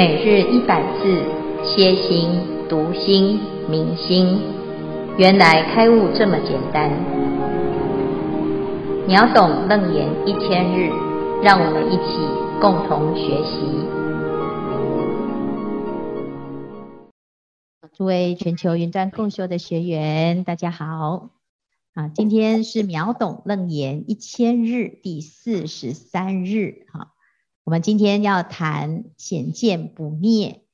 每日一百字，歇心、读心、明心，原来开悟这么简单。秒懂楞严一千日，让我们一起共同学习。诸位全球云端共修的学员，大家好！啊，今天是秒懂楞严一千日第四十三日，哈。我们今天要谈显见不灭，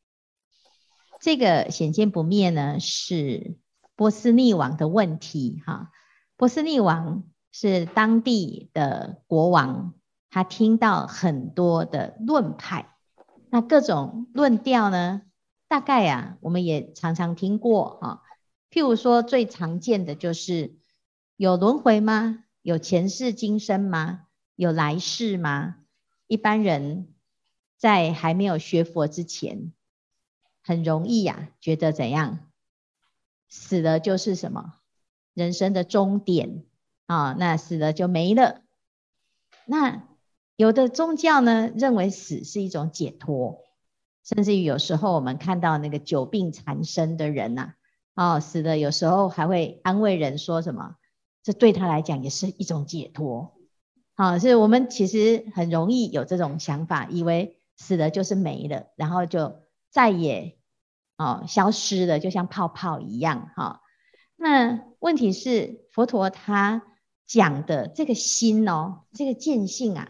这个显见不灭呢，是波斯匿王的问题哈。波斯匿王是当地的国王，他听到很多的论派，那各种论调呢，大概啊，我们也常常听过哈。譬如说，最常见的就是有轮回吗？有前世今生吗？有来世吗？一般人在还没有学佛之前，很容易呀、啊，觉得怎样？死了就是什么？人生的终点啊，那死了就没了。那有的宗教呢，认为死是一种解脱，甚至于有时候我们看到那个久病缠身的人呐，哦，死了有时候还会安慰人说什么？这对他来讲也是一种解脱。好，是我们其实很容易有这种想法，以为死了就是没了，然后就再也哦消失了，就像泡泡一样哈。那问题是佛陀他讲的这个心哦，这个见性啊，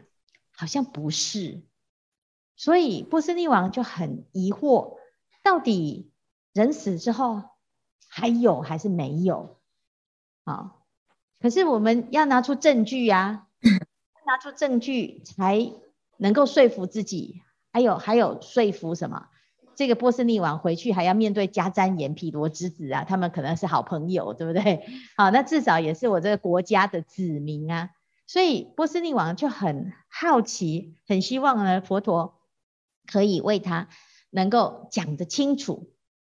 好像不是，所以波斯匿王就很疑惑，到底人死之后还有还是没有？好，可是我们要拿出证据呀。拿出证据才能够说服自己，还有还有说服什么？这个波斯匿王回去还要面对迦旃延、毗罗之子啊，他们可能是好朋友，对不对？好，那至少也是我这个国家的子民啊。所以波斯匿王就很好奇，很希望呢佛陀可以为他能够讲得清楚。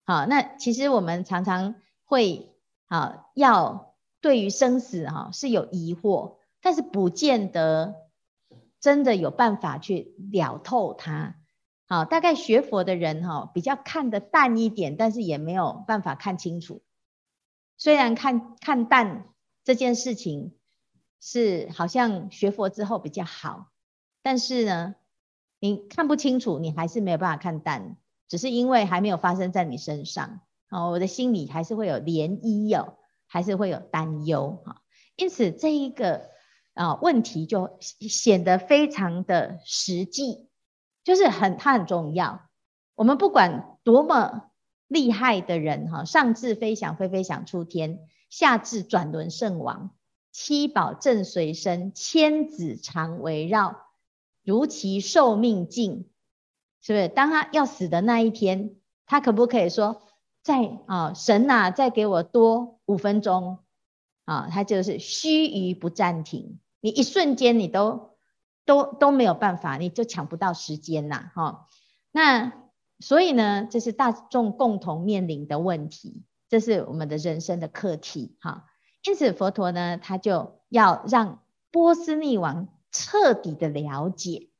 好，那其实我们常常会啊，要对于生死哈是有疑惑。但是不见得真的有办法去了透它，好，大概学佛的人哈比较看得淡一点，但是也没有办法看清楚。虽然看看淡这件事情是好像学佛之后比较好，但是呢，你看不清楚，你还是没有办法看淡，只是因为还没有发生在你身上，哦，我的心里还是会有涟漪哦，还是会有担忧哈，因此这一个。啊，问题就显得非常的实际，就是很它很重要。我们不管多么厉害的人哈，上至飞翔飞飞想出天，下至转轮圣王，七宝正随身，千子常围绕，如其寿命尽，是不是？当他要死的那一天，他可不可以说，再啊神呐、啊，再给我多五分钟？啊，他就是须臾不暂停，你一瞬间你都都都没有办法，你就抢不到时间呐，哈。那所以呢，这是大众共同面临的问题，这是我们的人生的课题，哈。因此佛陀呢，他就要让波斯匿王彻底的了解，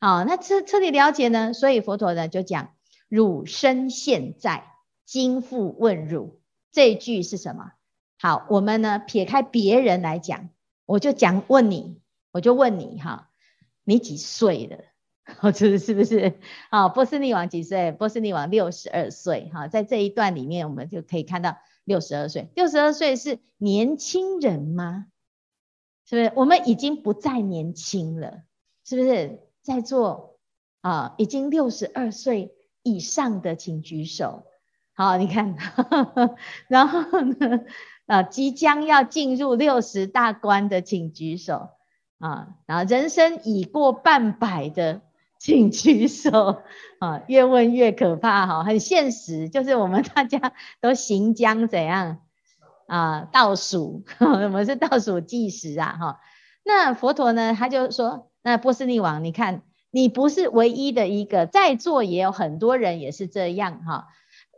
好，那彻彻底了解呢，所以佛陀呢就讲：汝身现在，今复问汝，这一句是什么？好，我们呢撇开别人来讲，我就讲问你，我就问你哈，你几岁了？好，这是不是？好，波斯匿王几岁？波斯匿王六十二岁。哈，在这一段里面，我们就可以看到六十二岁。六十二岁是年轻人吗？是不是？我们已经不再年轻了，是不是？在座啊，已经六十二岁以上的，请举手。好，你看，然后呢？啊，即将要进入六十大关的，请举手啊！然后人生已过半百的，请举手啊！越问越可怕哈，很现实，就是我们大家都行将怎样啊？倒数，我们是倒数计时啊哈。那佛陀呢，他就说：那波斯匿王，你看，你不是唯一的一个，在座也有很多人也是这样哈。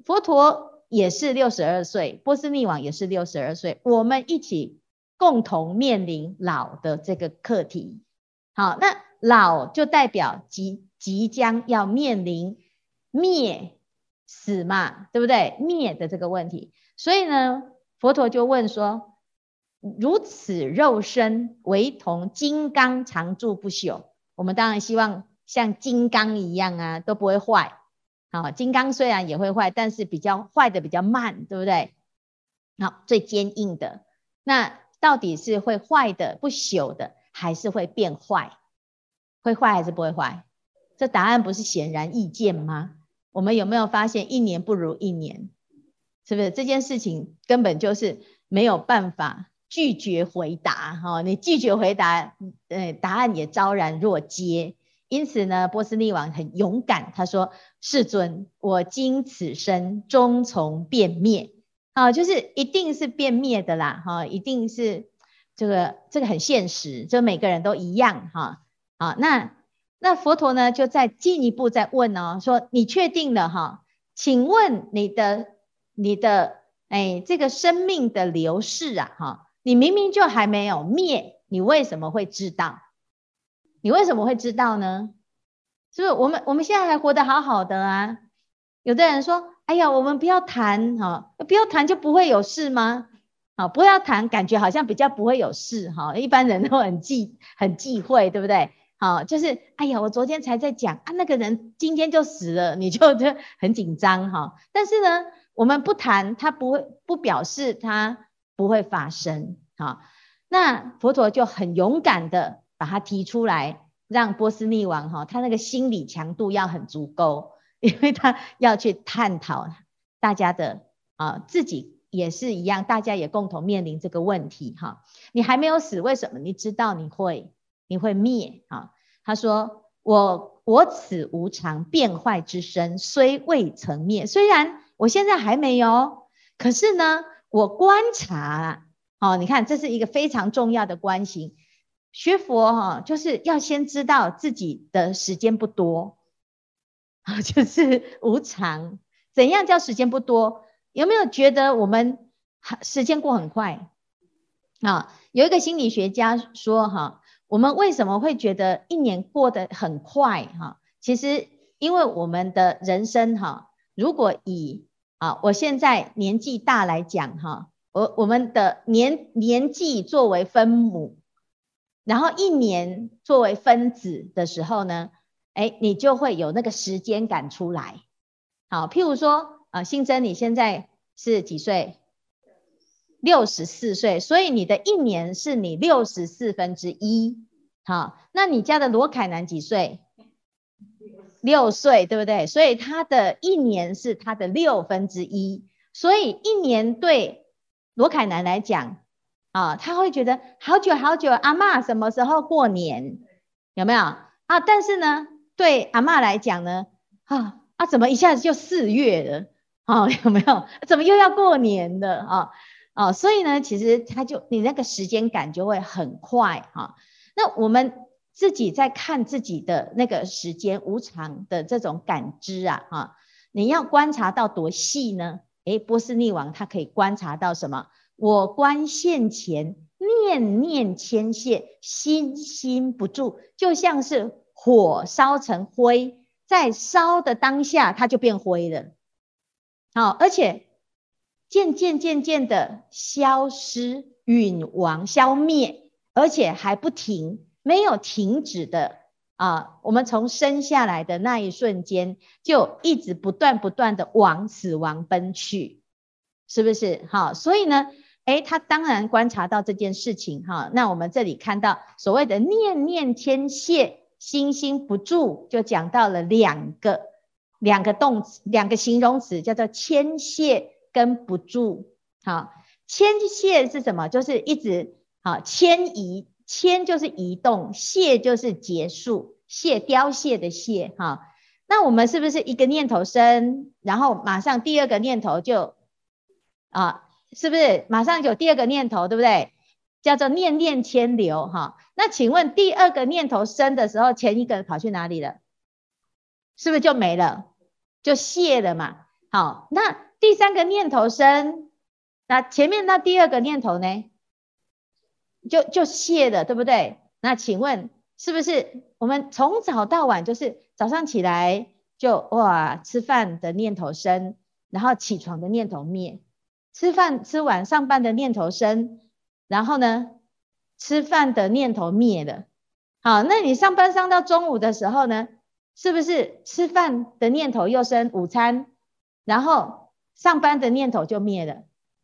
佛陀。也是六十二岁，波斯匿王也是六十二岁，我们一起共同面临老的这个课题。好，那老就代表即即将要面临灭死嘛，对不对？灭的这个问题，所以呢，佛陀就问说：如此肉身，唯同金刚常住不朽。我们当然希望像金刚一样啊，都不会坏。啊，金刚虽然也会坏，但是比较坏的比较慢，对不对？好，最坚硬的，那到底是会坏的不朽的，还是会变坏？会坏还是不会坏？这答案不是显然易见吗？我们有没有发现一年不如一年？是不是这件事情根本就是没有办法拒绝回答？哈，你拒绝回答，呃，答案也昭然若揭。因此呢，波斯匿王很勇敢，他说：“世尊，我今此生终从变灭。”啊，就是一定是变灭的啦，哈，一定是这个这个很现实，就每个人都一样，哈，啊，那那佛陀呢，就再进一步再问哦，说你确定了哈？请问你的你的哎，这个生命的流逝啊，哈，你明明就还没有灭，你为什么会知道？你为什么会知道呢？是不是我们我们现在还活得好好的啊？有的人说，哎呀，我们不要谈哈，不要谈就不会有事吗？好，不要谈，感觉好像比较不会有事哈。一般人都很忌很忌讳，对不对？好，就是哎呀，我昨天才在讲啊，那个人今天就死了，你就就很紧张哈。但是呢，我们不谈，他不会不表示他不会发生。好，那佛陀就很勇敢的把它提出来，让波斯匿王哈，他那个心理强度要很足够，因为他要去探讨大家的啊，自己也是一样，大家也共同面临这个问题哈。你还没有死，为什么？你知道你会？你会灭啊？他说：“我我此无常变坏之身，虽未曾灭。虽然我现在还没有，可是呢，我观察，哦，你看，这是一个非常重要的观行。学佛哈，就是要先知道自己的时间不多啊，就是无常。怎样叫时间不多？有没有觉得我们时间过很快啊？有一个心理学家说哈。”我们为什么会觉得一年过得很快哈？其实因为我们的人生哈，如果以啊我现在年纪大来讲哈，我我们的年年纪作为分母，然后一年作为分子的时候呢，哎，你就会有那个时间感出来。好，譬如说啊，新增你现在是几岁？六十四岁，所以你的一年是你六十四分之一。好，那你家的罗凯南几岁？六岁，对不对？所以他的一年是他的六分之一。所以一年对罗凯南来讲，啊，他会觉得好久好久。阿嬷什么时候过年？有没有啊？但是呢，对阿嬷来讲呢，啊啊，怎么一下子就四月了？啊，有没有？怎么又要过年了？啊？哦，所以呢，其实他就你那个时间感就会很快哈。那我们自己在看自己的那个时间无常的这种感知啊，啊，你要观察到多细呢？诶，波斯匿王他可以观察到什么？我观现前，念念牵线，心心不住，就像是火烧成灰，在烧的当下，它就变灰了。好，而且。渐渐渐渐的消失、陨亡、消灭，而且还不停，没有停止的啊！我们从生下来的那一瞬间，就一直不断不断的往死亡奔去，是不是？好，所以呢，诶，他当然观察到这件事情哈。那我们这里看到所谓的念念牵线，心心不住，就讲到了两个两个动词，两个形容词，叫做牵线。跟不住，好，牵线是什么？就是一直好迁移，迁就是移动，谢就是结束，谢凋谢的谢，哈。那我们是不是一个念头生，然后马上第二个念头就啊，是不是马上有第二个念头，对不对？叫做念念迁流，哈。那请问第二个念头生的时候，前一个跑去哪里了？是不是就没了？就谢了嘛？好，那。第三个念头生，那前面那第二个念头呢，就就谢了，对不对？那请问是不是我们从早到晚就是早上起来就哇，吃饭的念头生，然后起床的念头灭，吃饭吃完上班的念头生，然后呢，吃饭的念头灭了。好，那你上班上到中午的时候呢，是不是吃饭的念头又生午餐，然后上班的念头就灭了？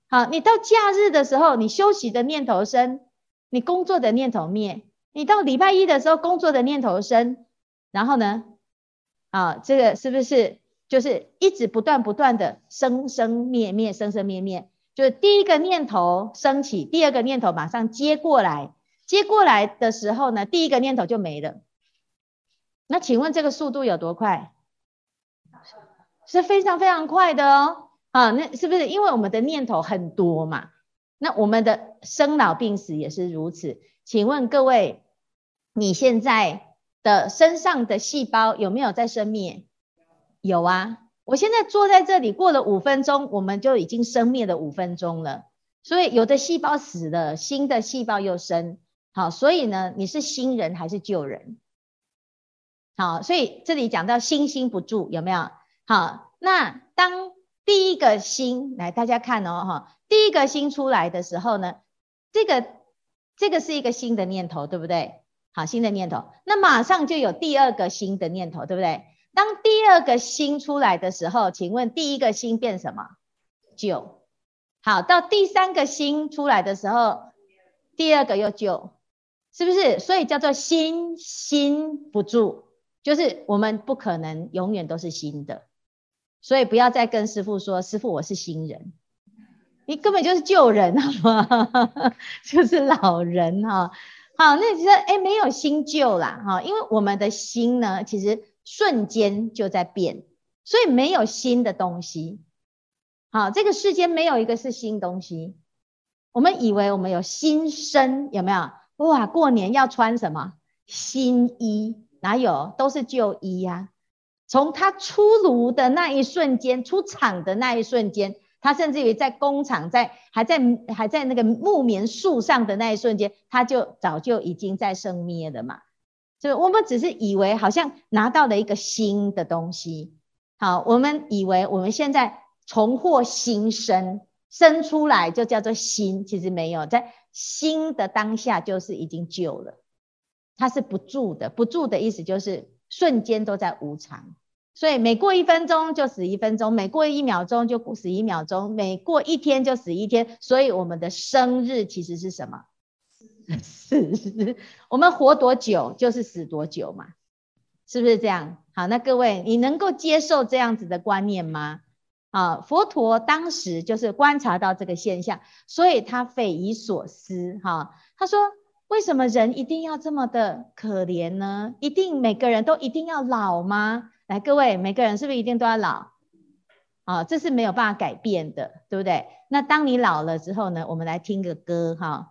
好，你到假日的时候，你休息的念头生，你工作的念头灭。你到礼拜一的时候，工作的念头生，然后呢，啊，这个是不是就是一直不断不断的生生灭灭，生生灭灭？就是第一个念头升起，第二个念头马上接过来，接过来的时候呢，第一个念头就没了。那请问这个速度有多快？是非常非常快的哦。啊，那是不是因为我们的念头很多嘛？那我们的生老病死也是如此。请问各位，你现在的身上的细胞有没有在生灭？有啊，我现在坐在这里，过了五分钟，我们就已经生灭了五分钟了。所以有的细胞死了，新的细胞又生。好，所以呢，你是新人还是旧人？好，所以这里讲到心心不住，有没有？好，那当。第一个心来，大家看哦，哈，第一个心出来的时候呢，这个这个是一个新的念头，对不对？好，新的念头，那马上就有第二个新的念头，对不对？当第二个心出来的时候，请问第一个心变什么？旧。好，到第三个心出来的时候，第二个又旧，是不是？所以叫做心心不住，就是我们不可能永远都是新的。所以不要再跟师父说，师父我是新人，你根本就是旧人，好吗？就是老人哈。好，那其实哎，没有新旧啦哈，因为我们的心呢，其实瞬间就在变，所以没有新的东西。好，这个世间没有一个是新东西。我们以为我们有新生，有没有？哇，过年要穿什么新衣？哪有？都是旧衣呀。从他出炉的那一瞬间，出厂的那一瞬间，他甚至于在工厂，在还在还在那个木棉树上的那一瞬间，他就早就已经在生灭了嘛。就我们只是以为好像拿到了一个新的东西，好，我们以为我们现在重获新生，生出来就叫做新，其实没有，在新的当下就是已经旧了，它是不住的，不住的意思就是瞬间都在无常。所以每过一分钟就死一分钟，每过一秒钟就死一秒钟，每过一天就死一天。所以我们的生日其实是什么？是。我们活多久就是死多久嘛，是不是这样？好，那各位，你能够接受这样子的观念吗？啊，佛陀当时就是观察到这个现象，所以他匪夷所思。哈，他说：为什么人一定要这么的可怜呢？一定每个人都一定要老吗？来，各位，每个人是不是一定都要老？啊，这是没有办法改变的，对不对？那当你老了之后呢？我们来听个歌，哈。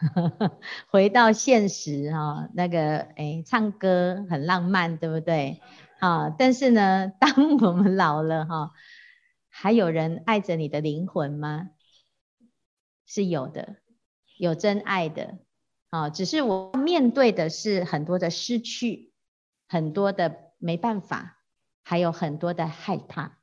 回到现实哈，那个哎，唱歌很浪漫，对不对？啊，但是呢，当我们老了哈，还有人爱着你的灵魂吗？是有的，有真爱的啊，只是我面对的是很多的失去，很多的没办法，还有很多的害怕。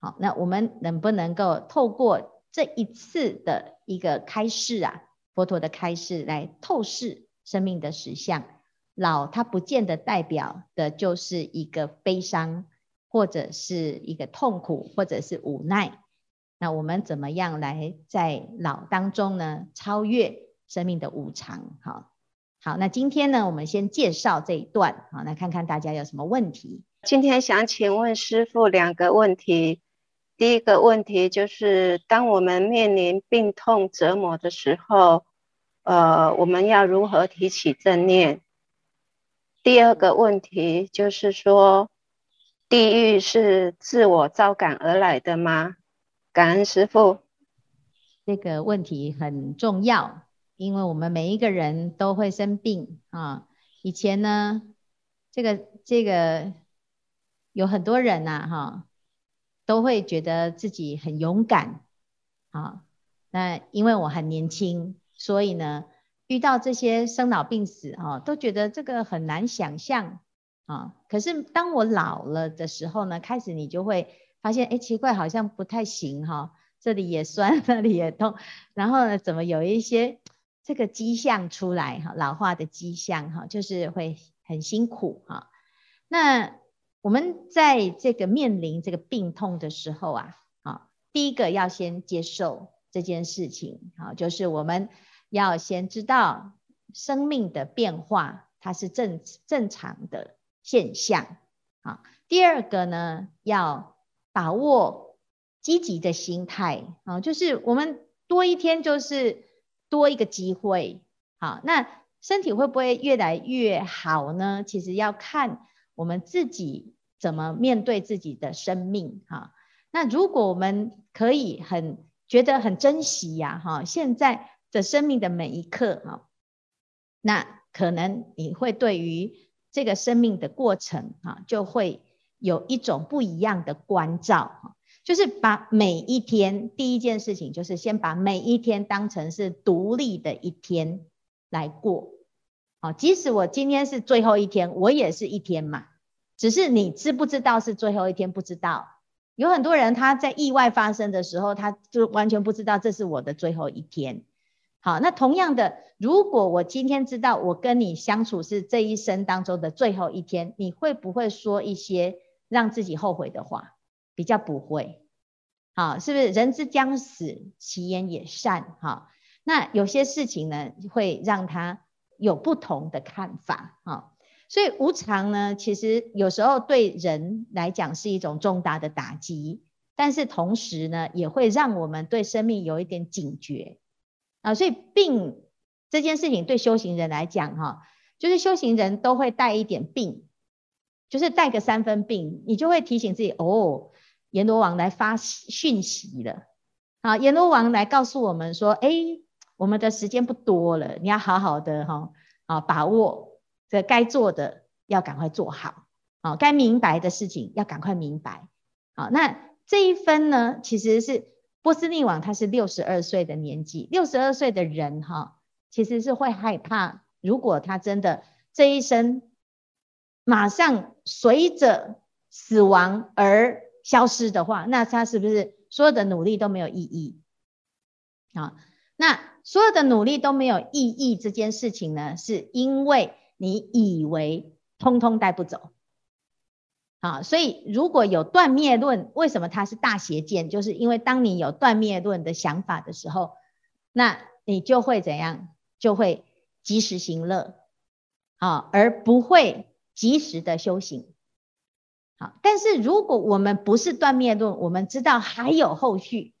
好，那我们能不能够透过？这一次的一个开示啊，佛陀的开示来透视生命的实相。老，它不见得代表的就是一个悲伤，或者是一个痛苦，或者是无奈。那我们怎么样来在老当中呢，超越生命的无常？好，好，那今天呢，我们先介绍这一段，好，来看看大家有什么问题。今天想请问师父两个问题。第一个问题就是，当我们面临病痛折磨的时候，呃，我们要如何提起正念？第二个问题就是说，地狱是自我招感而来的吗？感恩师父。这个问题很重要，因为我们每一个人都会生病啊。以前呢，这个这个有很多人呐、啊，哈。都会觉得自己很勇敢，啊，那因为我很年轻，所以呢，遇到这些生老病死，啊，都觉得这个很难想象，啊，可是当我老了的时候呢，开始你就会发现，哎，奇怪，好像不太行，哈，这里也酸，那里也痛，然后呢，怎么有一些这个迹象出来，哈，老化的迹象，哈，就是会很辛苦，哈，那。我们在这个面临这个病痛的时候啊，啊，第一个要先接受这件事情，啊，就是我们要先知道生命的变化，它是正正常的现象，啊。第二个呢，要把握积极的心态，啊，就是我们多一天就是多一个机会，好，那身体会不会越来越好呢？其实要看。我们自己怎么面对自己的生命？哈，那如果我们可以很觉得很珍惜呀，哈，现在的生命的每一刻，哈，那可能你会对于这个生命的过程，哈，就会有一种不一样的关照，哈，就是把每一天第一件事情，就是先把每一天当成是独立的一天来过。好，即使我今天是最后一天，我也是一天嘛。只是你知不知道是最后一天？不知道。有很多人他在意外发生的时候，他就完全不知道这是我的最后一天。好，那同样的，如果我今天知道我跟你相处是这一生当中的最后一天，你会不会说一些让自己后悔的话？比较不会。好，是不是人之将死，其言也善？好，那有些事情呢，会让他。有不同的看法啊，所以无常呢，其实有时候对人来讲是一种重大的打击，但是同时呢，也会让我们对生命有一点警觉啊。所以病这件事情对修行人来讲哈，就是修行人都会带一点病，就是带个三分病，你就会提醒自己哦，阎罗王来发讯息了啊，阎罗王来告诉我们说，哎。我们的时间不多了，你要好好的哈啊把握这该做的要赶快做好啊，该明白的事情要赶快明白。好，那这一分呢，其实是波斯匿王他是六十二岁的年纪，六十二岁的人哈，其实是会害怕，如果他真的这一生马上随着死亡而消失的话，那他是不是所有的努力都没有意义啊？那所有的努力都没有意义，这件事情呢，是因为你以为通通带不走，啊，所以如果有断灭论，为什么它是大邪见？就是因为当你有断灭论的想法的时候，那你就会怎样？就会及时行乐，啊，而不会及时的修行。好，但是如果我们不是断灭论，我们知道还有后续，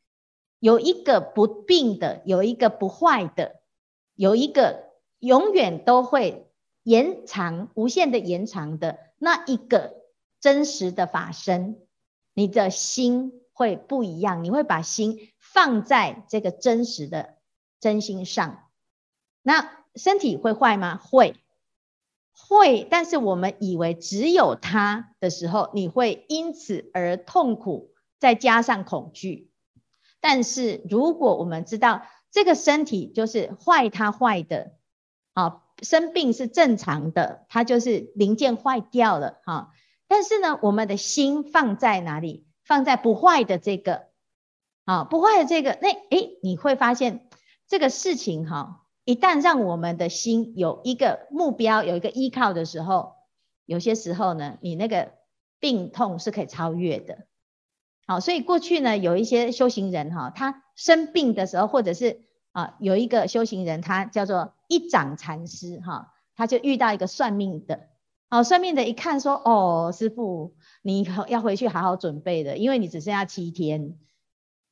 有一个不病的，有一个不坏的，有一个永远都会延长、无限的延长的那一个真实的法身，你的心会不一样，你会把心放在这个真实的真心上。那身体会坏吗？会，会。但是我们以为只有它的时候，你会因此而痛苦，再加上恐惧。但是如果我们知道这个身体就是坏，它坏的，啊，生病是正常的，它就是零件坏掉了，哈。但是呢，我们的心放在哪里？放在不坏的这个，啊，不坏的这个，那诶，你会发现这个事情哈，一旦让我们的心有一个目标，有一个依靠的时候，有些时候呢，你那个病痛是可以超越的。好，所以过去呢，有一些修行人哈，他生病的时候，或者是啊，有一个修行人，他叫做一掌禅师哈，他就遇到一个算命的。好，算命的一看说：“哦，师父，你要回去好好准备的，因为你只剩下七天。”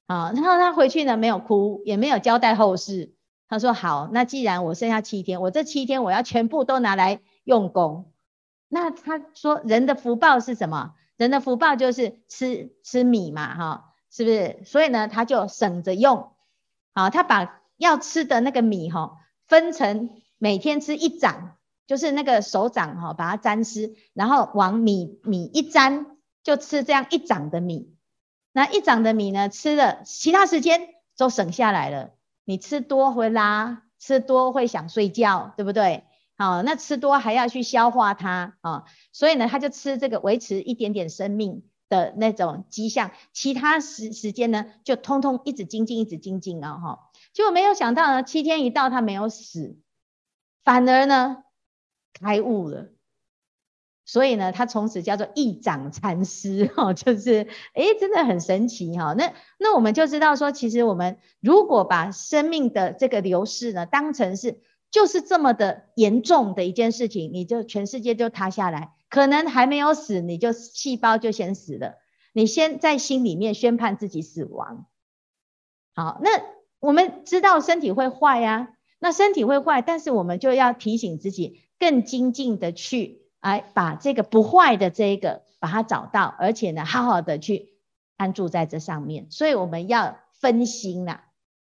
啊，然后他回去呢，没有哭，也没有交代后事。他说：“好，那既然我剩下七天，我这七天我要全部都拿来用功。”那他说：“人的福报是什么？人的福报就是吃吃米嘛，哈，是不是？所以呢，他就省着用。好，他把要吃的那个米哈，分成每天吃一掌。”就是那个手掌哈，把它沾湿，然后往米米一沾，就吃这样一掌的米。那一掌的米呢，吃了其他时间都省下来了。你吃多会拉，吃多会想睡觉，对不对？好，那吃多还要去消化它啊，所以呢，他就吃这个维持一点点生命的那种迹象。其他时时间呢，就通通一直精进，一直精进啊哈。结果没有想到呢，七天一到，他没有死，反而呢。开悟了，所以呢，他从此叫做一掌禅师哈，就是诶，真的很神奇哈。那那我们就知道说，其实我们如果把生命的这个流逝呢，当成是就是这么的严重的一件事情，你就全世界就塌下来，可能还没有死，你就细胞就先死了，你先在心里面宣判自己死亡。好，那我们知道身体会坏呀，那身体会坏，但是我们就要提醒自己。更精进的去，哎把这个不坏的这一个把它找到，而且呢，好好的去安住在这上面。所以我们要分心呐。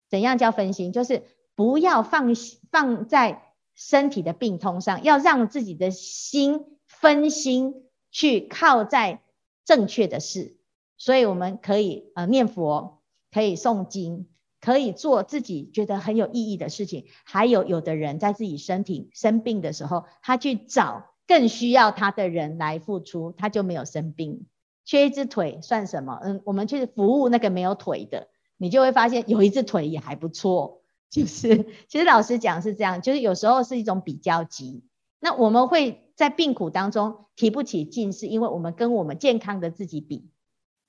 怎样叫分心？就是不要放放在身体的病痛上，要让自己的心分心去靠在正确的事。所以我们可以呃念佛，可以诵经。可以做自己觉得很有意义的事情，还有有的人在自己身体生病的时候，他去找更需要他的人来付出，他就没有生病。缺一只腿算什么？嗯，我们去服务那个没有腿的，你就会发现有一只腿也还不错。就是其实老师讲是这样，就是有时候是一种比较级。那我们会在病苦当中提不起劲，是因为我们跟我们健康的自己比。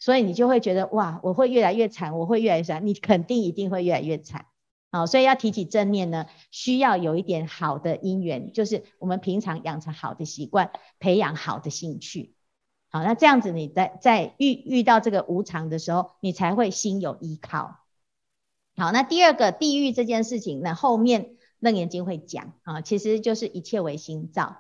所以你就会觉得哇，我会越来越惨，我会越来越惨，你肯定一定会越来越惨。好，所以要提起正念呢，需要有一点好的因缘，就是我们平常养成好的习惯，培养好的兴趣。好，那这样子你在在遇遇到这个无常的时候，你才会心有依靠。好，那第二个地狱这件事情，那后面楞严经会讲啊，其实就是一切为心造。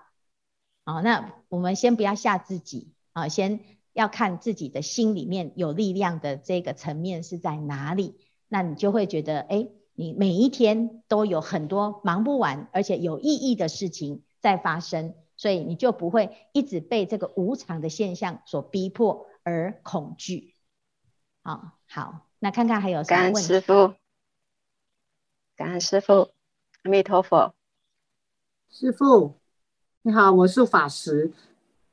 好，那我们先不要吓自己啊，先。要看自己的心里面有力量的这个层面是在哪里，那你就会觉得，哎，你每一天都有很多忙不完而且有意义的事情在发生，所以你就不会一直被这个无常的现象所逼迫而恐惧。好，好，那看看还有什么问题？感恩师父，感恩师父，阿弥陀佛。师父，你好，我是法师。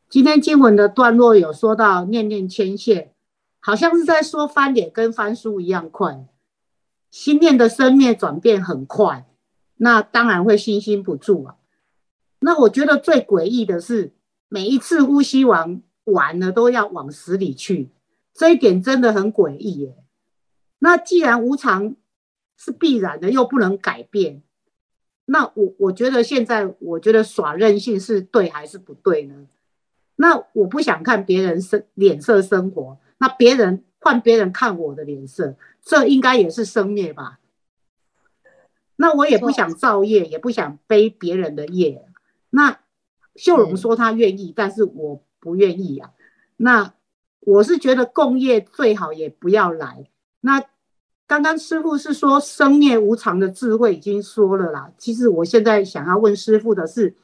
今天经文的段落有说到念念牵线，好像是在说翻脸跟翻书一样快，心念的生灭转变很快，那当然会心心不住啊。那我觉得最诡异的是，每一次呼吸完完了都要往死里去，这一点真的很诡异耶。那既然无常是必然的，又不能改变，那我我觉得现在我觉得耍任性是对还是不对呢？那我不想看别人生脸色生活，那别人换别人看我的脸色，这应该也是生灭吧？那我也不想造业，也不想背别人的业。那秀荣说他愿意，但是我不愿意啊。那我是觉得共业最好也不要来。那刚刚师傅是说生灭无常的智慧已经说了啦。其实我现在想要问师傅的是，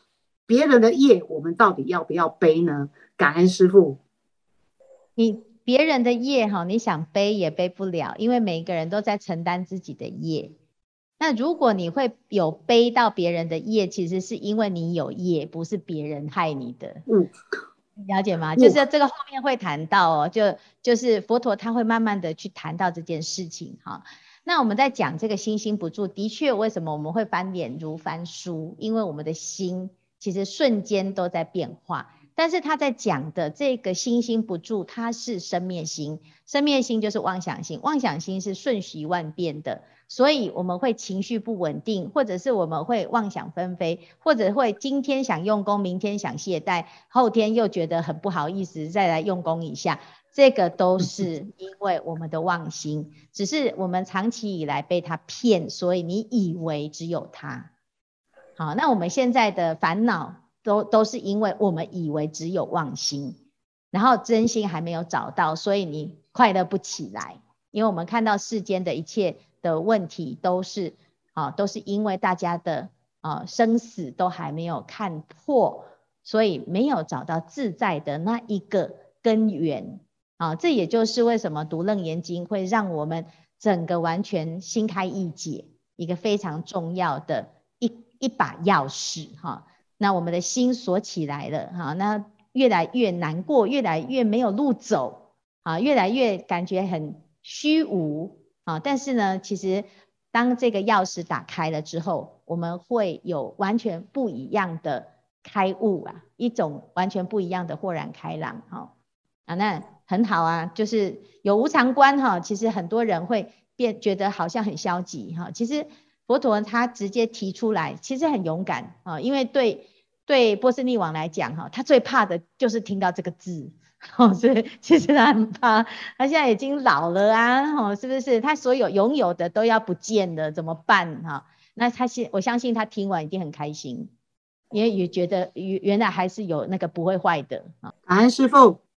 别人的业我们到底要不要背呢？感恩师傅。你别人的业哈，你想背也背不了，因为每一个人都在承担自己的业。那如果你会有背到别人的业，其实是因为你有业，不是别人害你的。嗯，了解吗？就是这个后面会谈到哦，就就是佛陀他会慢慢的去谈到这件事情哈。那我们在讲这个心心不住，的确，为什么我们会翻脸如翻书？因为我们的心其实瞬间都在变化。但是他在讲的这个心心不住，它是生灭心，生灭心就是妄想心，妄想心是瞬息万变的，所以我们会情绪不稳定，或者是我们会妄想纷飞，或者会今天想用功，明天想懈怠，后天又觉得很不好意思再来用功一下，这个都是因为我们的妄心，只是我们长期以来被他骗，所以你以为只有他。好，那我们现在的烦恼。都都是因为我们以为只有妄心，然后真心还没有找到，所以你快乐不起来。因为我们看到世间的一切的问题都是啊，都是因为大家的啊生死都还没有看破，所以没有找到自在的那一个根源啊。这也就是为什么读楞严经会让我们整个完全心开意解，一个非常重要的一一把钥匙哈。那我们的心锁起来了，哈，那越来越难过，越来越没有路走，啊，越来越感觉很虚无，啊，但是呢，其实当这个钥匙打开了之后，我们会有完全不一样的开悟啊，一种完全不一样的豁然开朗，哈，啊，那很好啊，就是有无常观，哈，其实很多人会变觉得好像很消极，哈，其实佛陀他直接提出来，其实很勇敢，啊，因为对。对波斯匿王来讲，哈，他最怕的就是听到这个字，哦，所以其实他很怕，他现在已经老了啊，哦，是不是？他所有拥有的都要不见了，怎么办？哈，那他现我相信他听完一定很开心，因为也觉得原原来还是有那个不会坏的啊。感恩师父，